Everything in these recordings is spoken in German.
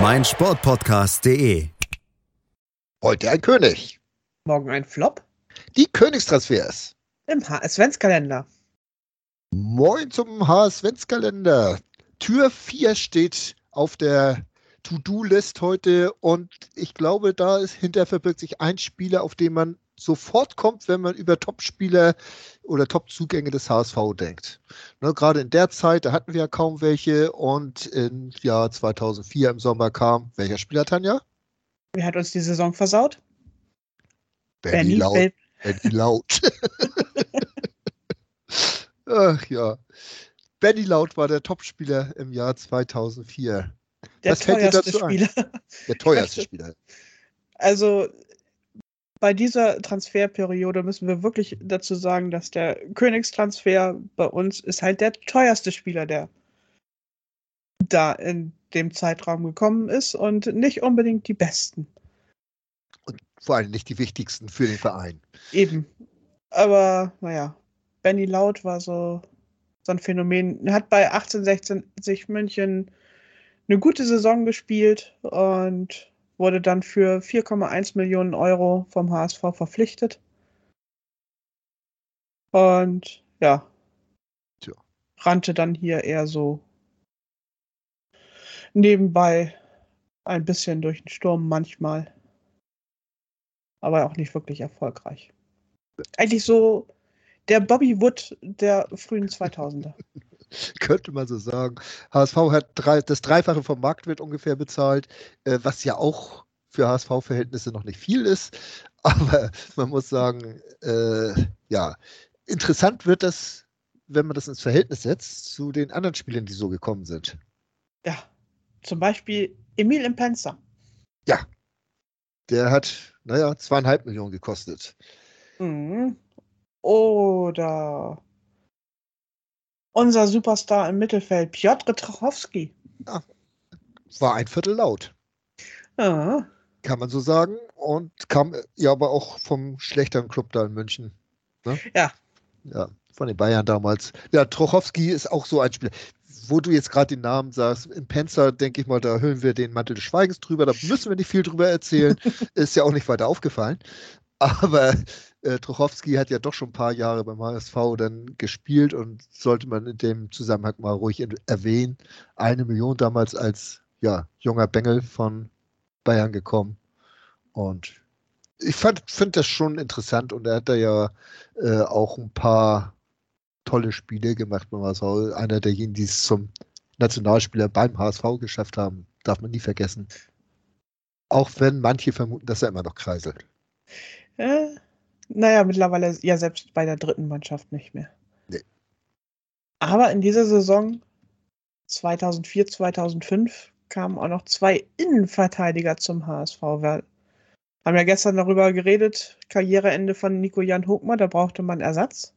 meinsportpodcast.de. Heute ein König. Morgen ein Flop Die Königstransfers. im HS-Kalender. Moin zum HS-Kalender. Tür 4 steht auf der To-Do-List heute und ich glaube, da ist hinter verbirgt sich ein Spieler, auf den man sofort kommt, wenn man über Top-Spieler oder Top-Zugänge des HSV denkt. Ne, gerade in der Zeit, da hatten wir ja kaum welche und im Jahr 2004 im Sommer kam, welcher Spieler, Tanja? Wer hat uns die Saison versaut? Benny Laut. Fel- Benny Laut. Ach ja. Benny Laut war der Topspieler im Jahr 2004. der Was fällt dir teuerste dazu ein? Spieler. Der teuerste Weißt Spieler. Also bei dieser Transferperiode müssen wir wirklich dazu sagen, dass der Königstransfer bei uns ist halt der teuerste Spieler, der da in dem Zeitraum gekommen ist und nicht unbedingt die besten. Vor allem nicht die wichtigsten für den Verein. Eben. Aber naja, Benny Laut war so, so ein Phänomen. Er hat bei 1860 München eine gute Saison gespielt und wurde dann für 4,1 Millionen Euro vom HSV verpflichtet. Und ja, Tja. rannte dann hier eher so nebenbei ein bisschen durch den Sturm manchmal. Aber auch nicht wirklich erfolgreich. Eigentlich so der Bobby Wood der frühen 2000er. Könnte man so sagen. HSV hat drei, das Dreifache vom Marktwert ungefähr bezahlt, äh, was ja auch für HSV-Verhältnisse noch nicht viel ist. Aber man muss sagen, äh, ja, interessant wird das, wenn man das ins Verhältnis setzt zu den anderen Spielern, die so gekommen sind. Ja, zum Beispiel Emil Impenza. Der hat, naja, zweieinhalb Millionen gekostet. Mhm. Oder unser Superstar im Mittelfeld, Piotr Trachowski. War ein Viertel laut, Ja, kann man so sagen. Und kam ja aber auch vom schlechteren Club da in München. Ne? Ja. Ja, von den Bayern damals. Ja, Trochowski ist auch so ein Spieler. Wo du jetzt gerade den Namen sagst, im Penzer, denke ich mal, da hüllen wir den Mantel des Schweigens drüber. Da müssen wir nicht viel drüber erzählen. ist ja auch nicht weiter aufgefallen. Aber äh, Trochowski hat ja doch schon ein paar Jahre beim HSV dann gespielt und sollte man in dem Zusammenhang mal ruhig erwähnen. Eine Million damals als ja, junger Bengel von Bayern gekommen. Und ich finde das schon interessant und er hat da ja äh, auch ein paar tolle Spiele gemacht beim HSV. Einer derjenigen, die es zum Nationalspieler beim HSV geschafft haben, darf man nie vergessen. Auch wenn manche vermuten, dass er immer noch kreiselt. äh, naja, mittlerweile ja selbst bei der dritten Mannschaft nicht mehr. Nee. Aber in dieser Saison 2004, 2005 kamen auch noch zwei Innenverteidiger zum HSV. Wir haben ja gestern darüber geredet, Karriereende von Nico Jan Hochmer, da brauchte man Ersatz.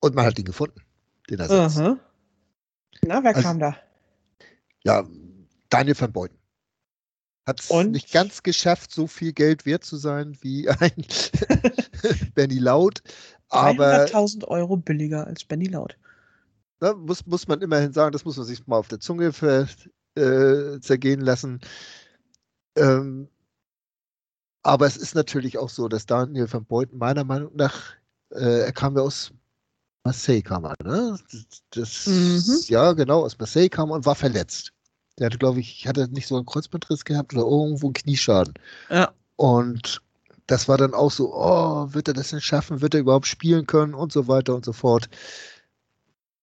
Und man hat ihn gefunden, den Ersatz. Aha. Na, wer Also- kam da? Ja, Daniel van Beuten. Hat es nicht ganz geschafft, so viel Geld wert zu sein wie ein Benny Laut. Aber 300.000 Euro billiger als Benny Laut. ne, muss, muss man immerhin sagen, das muss man sich mal auf der Zunge ver, äh, zergehen lassen. Ähm, aber es ist natürlich auch so, dass Daniel van Beuten meiner Meinung nach, äh, er kam ja aus Marseille, kam er, ne? Das, Mhm. Ja, genau, aus Marseille kam er und war verletzt. Der hatte, glaube ich, hatte nicht so einen Kreuzbandriss gehabt oder irgendwo einen Knieschaden. Ja. Und das war dann auch so, oh, wird er das denn schaffen? Wird er überhaupt spielen können? Und so weiter und so fort.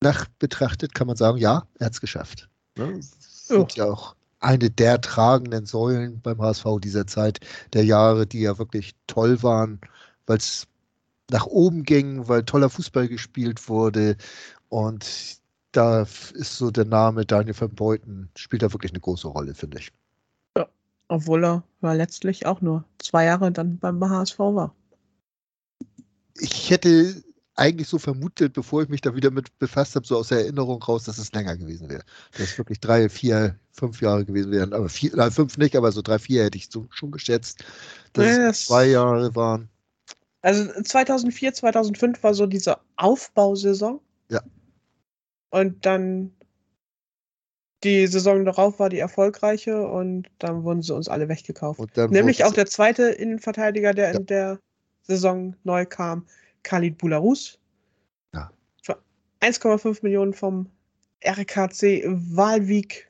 Nach betrachtet kann man sagen, ja, er hat es geschafft. Ne? Sind ja auch eine der tragenden Säulen beim HSV dieser Zeit, der Jahre, die ja wirklich toll waren, weil es nach oben ging, weil toller Fußball gespielt wurde. Und da ist so der Name Daniel van Beuten, spielt da wirklich eine große Rolle, finde ich. Obwohl er ja letztlich auch nur zwei Jahre dann beim HSV war. Ich hätte eigentlich so vermutet, bevor ich mich da wieder mit befasst habe, so aus der Erinnerung raus, dass es länger gewesen wäre. Dass es wirklich drei, vier, fünf Jahre gewesen wären. Aber vier, nein, fünf nicht, aber so drei, vier hätte ich so, schon geschätzt, dass Nee, es zwei Jahre waren. Also 2004, 2005 war so diese Aufbausaison. Ja. Und dann die Saison darauf war die erfolgreiche und dann wurden sie uns alle weggekauft. Nämlich auch der zweite Innenverteidiger, der Ja. in der Saison neu kam, Khalid Boularus. Ja. Für 1,5 Millionen vom RKC Walwijk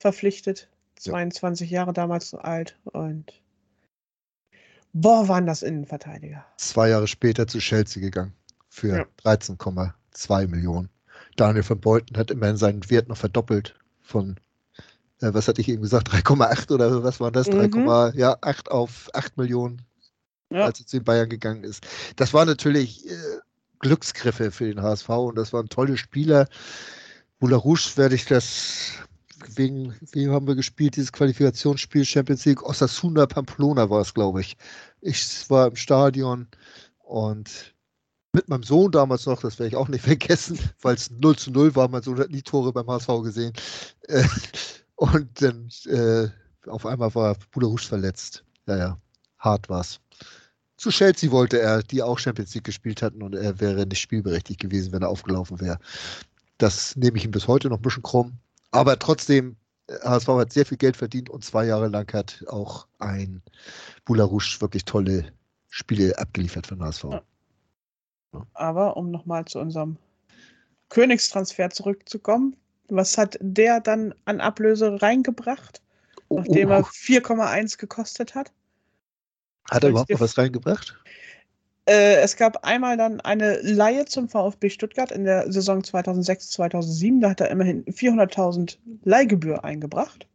verpflichtet. Ja. 22 Jahre damals alt und boah, waren das Innenverteidiger. zwei Jahre später zu Chelsea gegangen für Ja. 13,2 Millionen. Daniel von Beuthen hat immerhin seinen Wert noch verdoppelt von, äh, was hatte ich eben gesagt, 3,8 oder was war das? Mhm. 3,8 auf 8 Millionen, Ja. als er zu den Bayern gegangen ist. Das war natürlich äh, Glücksgriffe für den HSV und das waren tolle Spieler. Boularouche werde ich das wegen, wem haben wir gespielt, dieses Qualifikationsspiel Champions League, Osasuna Pamplona war es, glaube ich. Ich war im Stadion und mit meinem Sohn damals noch, das werde ich auch nicht vergessen, weil es 0 zu 0 war, mein Sohn hat nie Tore beim HSV gesehen. Äh, Und dann äh, auf einmal war Budarusch verletzt. Ja, ja, hart war's. Zu Chelsea wollte er, die auch Champions League gespielt hatten und er wäre nicht spielberechtigt gewesen, wenn er aufgelaufen wäre. Das nehme ich ihm bis heute noch ein bisschen krumm. Aber trotzdem, HSV hat sehr viel Geld verdient und zwei Jahre lang hat auch ein Boularouche wirklich tolle Spiele abgeliefert den HSV. Aber um nochmal zu unserem Königstransfer zurückzukommen, was hat der dann an Ablöse reingebracht, Oh, nachdem oh, er 4,1 gekostet hat? hat er überhaupt noch was reingebracht? Äh, es gab einmal dann eine Laie zum VfB Stuttgart in der Saison 2006, 2007. Da hat er immerhin 400.000 Leihgebühr eingebracht.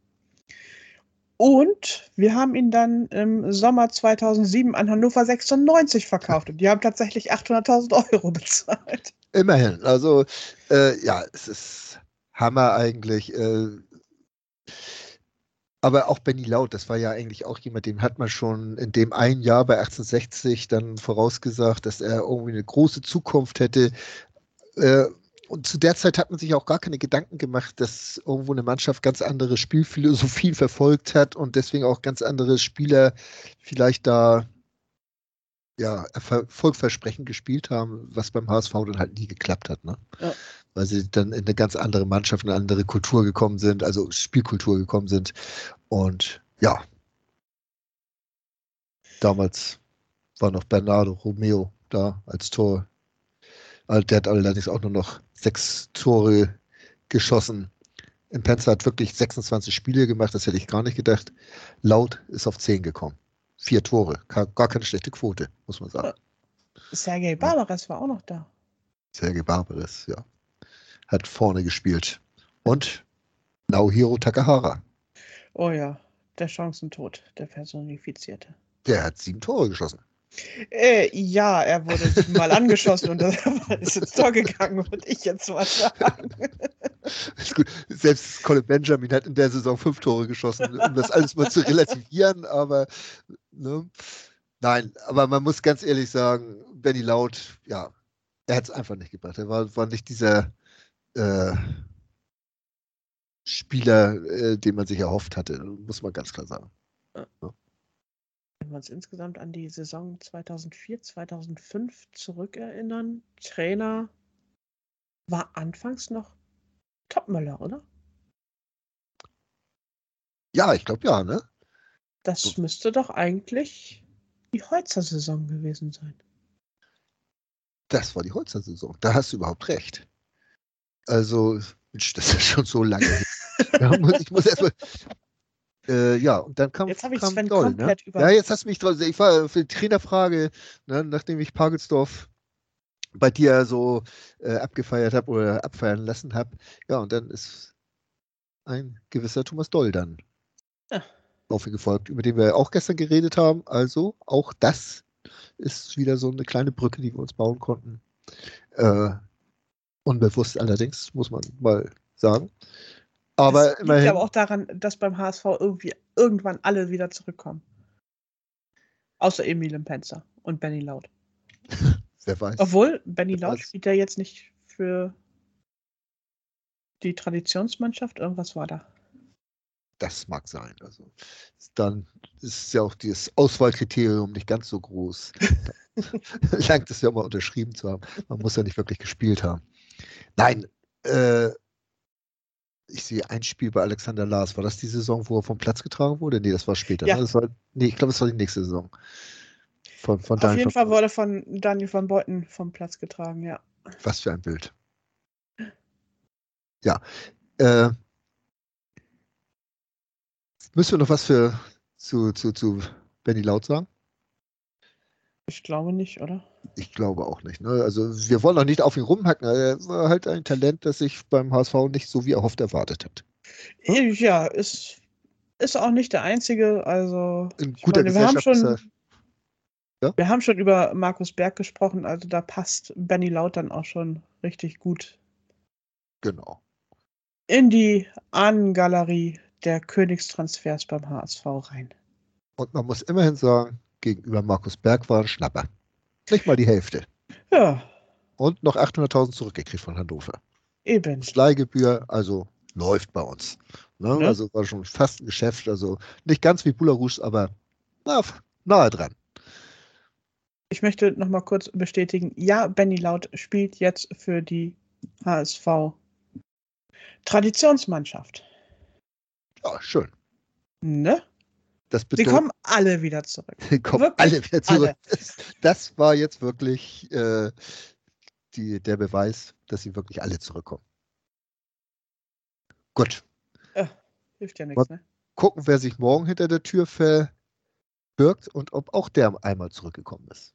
Und wir haben ihn dann im Sommer 2007 an Hannover 96 verkauft. Und die haben tatsächlich 800.000 Euro bezahlt. Immerhin. Also, äh, ja, es ist Hammer eigentlich. Äh, aber auch Benny Laut, das war ja eigentlich auch jemand, dem hat man schon in dem einen Jahr bei 1860 dann vorausgesagt, dass er irgendwie eine große Zukunft hätte. Äh, und zu der Zeit hat man sich auch gar keine Gedanken gemacht, dass irgendwo eine Mannschaft ganz andere Spielphilosophien verfolgt hat und deswegen auch ganz andere Spieler vielleicht da ja, erfolgversprechend gespielt haben, was beim HSV dann halt nie geklappt hat, ne? Ja. Weil sie dann in eine ganz andere Mannschaft, eine andere Kultur gekommen sind, also Spielkultur gekommen sind. Und ja, damals war noch Bernardo Romeo da als Tor. Der hat allerdings auch nur noch sechs Tore geschossen. Impenza hat wirklich 26 Spiele gemacht, das hätte ich gar nicht gedacht. Laut ist auf 10 gekommen. Vier Tore, gar keine schlechte Quote, muss man sagen. Sergei Barbares war auch noch da. Sergei Barbares, ja. Hat vorne gespielt. Und Naohiro Takahara, Oh ja, der Chancentod, der personifizierte. der hat sieben Tore geschossen. Äh, ja, er wurde siebenmal angeschossen und das ist ins Tor gegangen, würde ich jetzt mal sagen. Ist gut. Selbst Colin Benjamin hat in der Saison fünf Tore geschossen, um das alles mal zu relativieren, aber ne? nein, aber man muss ganz ehrlich sagen, Benny Laut, ja, er hat es einfach nicht gebracht. Er war, war nicht dieser äh, Spieler, äh, den man sich erhofft hatte, muss man ganz klar sagen. Wenn wir uns insgesamt an die Saison 2004, 2005 zurückerinnern, Trainer war anfangs noch Topmöller, oder? Ja, ich glaube ja, ne? Das So. müsste doch eigentlich die Holzer-Saison gewesen sein. Das war die Holzer-Saison. Da hast du überhaupt recht. Also, Mensch, das ist schon so lange her. Ja, muss- ich muss erstmal. Äh, ja, und dann kam, Jetzt habe ich kam Sven Doll, ne? Ja, jetzt hast du mich drauf. Ich war für die Trainerfrage, ne, nachdem ich Pagelsdorf bei dir so äh, abgefeiert habe oder abfeiern lassen habe. Ja, und dann ist ein gewisser Thomas Doll dann Ja. auf ihn gefolgt, über den wir auch gestern geredet haben. Also, auch das ist wieder so eine kleine Brücke, die wir uns bauen konnten. Äh, unbewusst allerdings, muss man mal sagen. Aber das immerhin. liegt aber auch daran, dass beim HSV irgendwie irgendwann alle wieder zurückkommen. Außer Emil Penzer und Benny Laut. wer weiß. Obwohl, Benny Laut weiß. spielt ja jetzt nicht für die Traditionsmannschaft. Irgendwas war da. Das mag sein. Also dann ist ja auch das Auswahlkriterium nicht ganz so groß. Langt es ja mal unterschrieben zu haben. Man muss ja nicht wirklich gespielt haben. Nein, äh, ich sehe ein Spiel bei Alexander Lars. War das die Saison, wo er vom Platz getragen wurde? Nee, das war später. Ja. Ne? Das war, nee, ich glaube, das war die nächste Saison. Von, von Auf Daniel jeden Fall wurde von Daniel van Beuten vom Platz getragen, ja. Was für ein Bild. Ja. Äh, müssen wir noch was für zu, zu, zu Benny Laut sagen? Ich glaube nicht, oder? Ich glaube auch nicht. Ne? Also wir wollen auch nicht auf ihn rumhacken. Er war halt ein Talent, das sich beim HSV nicht so wie erhofft erwartet hat. Ja, ist, ist auch nicht der einzige. Also, In guter meine, wir haben schon. Ja? Wir haben schon über Markus Berg gesprochen, also da passt Benny Laut dann auch schon richtig gut Genau. in die Ahnengalerie der Königstransfers beim HSV rein. Und man muss immerhin sagen, gegenüber Markus Berg war ein Schnapper. Nicht mal die Hälfte. Ja, Und noch 800.000 zurückgekriegt von Hannover. eben. Leihgebühr, also läuft bei uns. Ne? Ne? Also war schon fast ein Geschäft, also nicht ganz wie Bularus, aber na, nahe dran. Ich möchte noch mal kurz bestätigen, ja, Benny Laut spielt jetzt für die HSV Traditionsmannschaft. Ja, schön. Ne? Das Sie bedeutet, kommen alle wieder zurück. Sie kommen wirklich alle wieder zurück. alle. Das, war jetzt wirklich äh, die, der Beweis, dass sie wirklich alle zurückkommen. Gut, Hilft ja nichts, ne? gucken, wer sich morgen hinter der Tür verbirgt und ob auch der einmal zurückgekommen ist.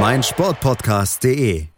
meinsportpodcast.de.